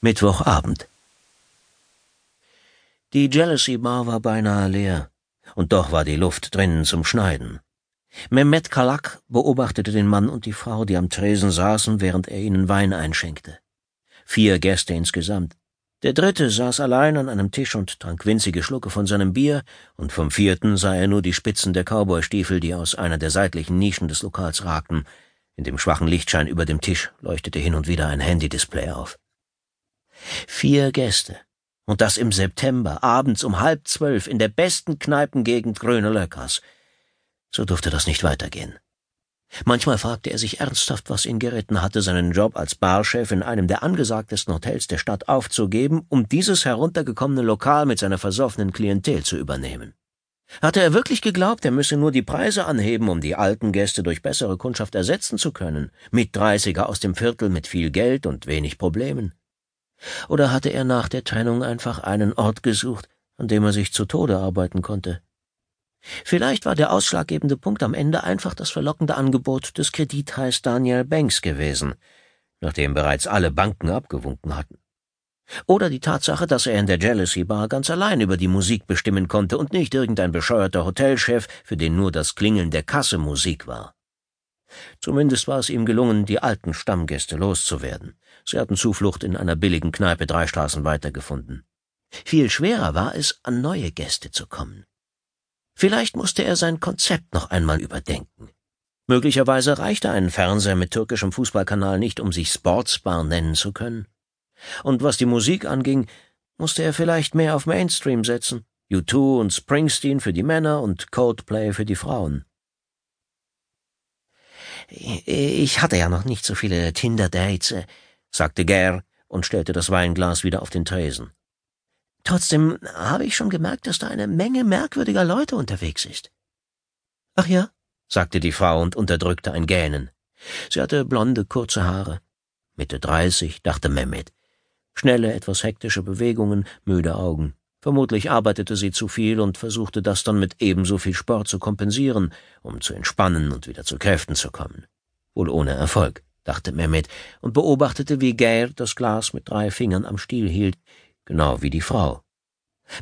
Mittwochabend. Die Jealousy Bar war beinahe leer, und doch war die Luft drinnen zum Schneiden. Mehmet Kalak beobachtete den Mann und die Frau, die am Tresen saßen, während er ihnen Wein einschenkte. Vier Gäste insgesamt. Der dritte saß allein an einem Tisch und trank winzige Schlucke von seinem Bier, und vom vierten sah er nur die Spitzen der Cowboystiefel, die aus einer der seitlichen Nischen des Lokals ragten. In dem schwachen Lichtschein über dem Tisch leuchtete hin und wieder ein Handy-Display auf. Vier Gäste. Und das im September, abends um halb zwölf, in der besten Kneipengegend Grüne Löckers. So durfte das nicht weitergehen. Manchmal fragte er sich ernsthaft, was ihn geritten hatte, seinen Job als Barchef in einem der angesagtesten Hotels der Stadt aufzugeben, um dieses heruntergekommene Lokal mit seiner versoffenen Klientel zu übernehmen. Hatte er wirklich geglaubt, er müsse nur die Preise anheben, um die alten Gäste durch bessere Kundschaft ersetzen zu können, mit Dreißiger aus dem Viertel mit viel Geld und wenig Problemen? Oder hatte er nach der Trennung einfach einen Ort gesucht, an dem er sich zu Tode arbeiten konnte? Vielleicht war der ausschlaggebende Punkt am Ende einfach das verlockende Angebot des Kreditheiß Daniel Banks gewesen, nachdem bereits alle Banken abgewunken hatten. Oder die Tatsache, dass er in der Jealousy Bar ganz allein über die Musik bestimmen konnte und nicht irgendein bescheuerter Hotelchef, für den nur das Klingeln der Kasse Musik war. Zumindest war es ihm gelungen, die alten Stammgäste loszuwerden. Sie hatten Zuflucht in einer billigen Kneipe drei Straßen weiter gefunden. Viel schwerer war es, an neue Gäste zu kommen. Vielleicht musste er sein Konzept noch einmal überdenken. Möglicherweise reichte ein Fernseher mit türkischem Fußballkanal nicht, um sich Sportsbar nennen zu können. Und was die Musik anging, musste er vielleicht mehr auf Mainstream setzen. U2 und Springsteen für die Männer und Coldplay für die Frauen. Ich hatte ja noch nicht so viele Tinder-Dates, äh, sagte Ger und stellte das Weinglas wieder auf den Tresen. Trotzdem habe ich schon gemerkt, dass da eine Menge merkwürdiger Leute unterwegs ist. Ach ja, sagte die Frau und unterdrückte ein Gähnen. Sie hatte blonde, kurze Haare. Mitte dreißig, dachte Mehmet. Schnelle, etwas hektische Bewegungen, müde Augen. Vermutlich arbeitete sie zu viel und versuchte das dann mit ebenso viel Sport zu kompensieren, um zu entspannen und wieder zu Kräften zu kommen. Wohl ohne Erfolg, dachte Mehmet und beobachtete, wie Geir das Glas mit drei Fingern am Stiel hielt, genau wie die Frau.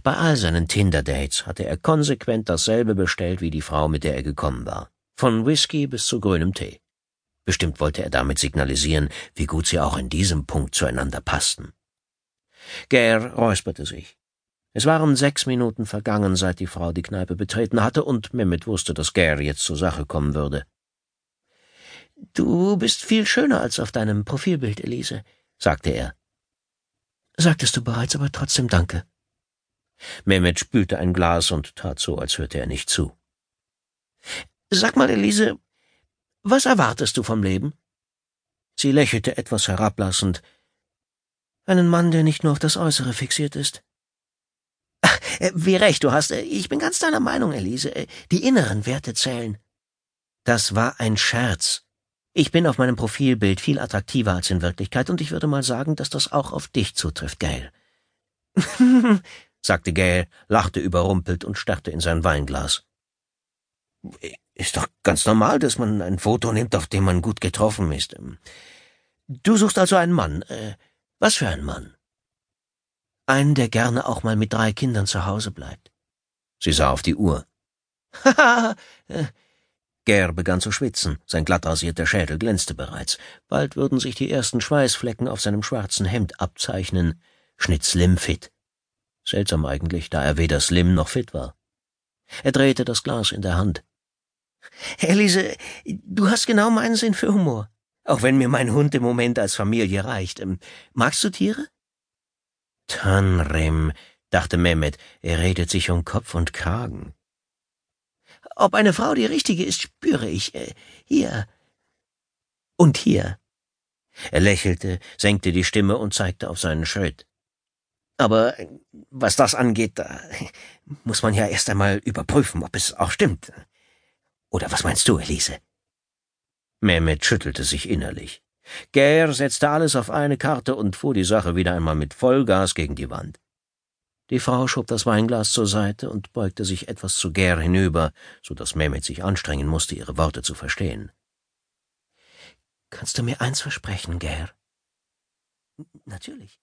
Bei all seinen Tinder-Dates hatte er konsequent dasselbe bestellt wie die Frau, mit der er gekommen war. Von Whisky bis zu grünem Tee. Bestimmt wollte er damit signalisieren, wie gut sie auch in diesem Punkt zueinander passten. Ger räusperte sich. Es waren sechs Minuten vergangen, seit die Frau die Kneipe betreten hatte, und Mehmet wusste, dass Gary jetzt zur Sache kommen würde. Du bist viel schöner als auf deinem Profilbild, Elise, sagte er. Sagtest du bereits, aber trotzdem danke. Mehmet spülte ein Glas und tat so, als hörte er nicht zu. Sag mal, Elise, was erwartest du vom Leben? Sie lächelte etwas herablassend. Einen Mann, der nicht nur auf das Äußere fixiert ist. Äh, wie recht du hast. Äh, ich bin ganz deiner Meinung, Elise. Äh, die inneren Werte zählen. Das war ein Scherz. Ich bin auf meinem Profilbild viel attraktiver als in Wirklichkeit, und ich würde mal sagen, dass das auch auf dich zutrifft, Gail. sagte Gail, lachte überrumpelt und starrte in sein Weinglas. Ist doch ganz normal, dass man ein Foto nimmt, auf dem man gut getroffen ist. Du suchst also einen Mann. Was für einen Mann? Einen, der gerne auch mal mit drei Kindern zu Hause bleibt. Sie sah auf die Uhr. Haha! Ger begann zu schwitzen, sein glatt rasierter Schädel glänzte bereits. Bald würden sich die ersten Schweißflecken auf seinem schwarzen Hemd abzeichnen. Schnitt Slim fit. Seltsam eigentlich, da er weder slim noch fit war. Er drehte das Glas in der Hand. Elise, du hast genau meinen Sinn für Humor. Auch wenn mir mein Hund im Moment als Familie reicht. Ähm, magst du Tiere? Tanrem, dachte Mehmet, er redet sich um Kopf und Kragen. Ob eine Frau die richtige ist, spüre ich. Äh, hier. Und hier. Er lächelte, senkte die Stimme und zeigte auf seinen Schritt. Aber was das angeht, da muss man ja erst einmal überprüfen, ob es auch stimmt. Oder was meinst du, Elise? Mehmet schüttelte sich innerlich. Gair setzte alles auf eine Karte und fuhr die Sache wieder einmal mit Vollgas gegen die Wand. Die Frau schob das Weinglas zur Seite und beugte sich etwas zu Gair hinüber, so dass Mehmet sich anstrengen musste, ihre Worte zu verstehen. Kannst du mir eins versprechen, Gair? Natürlich.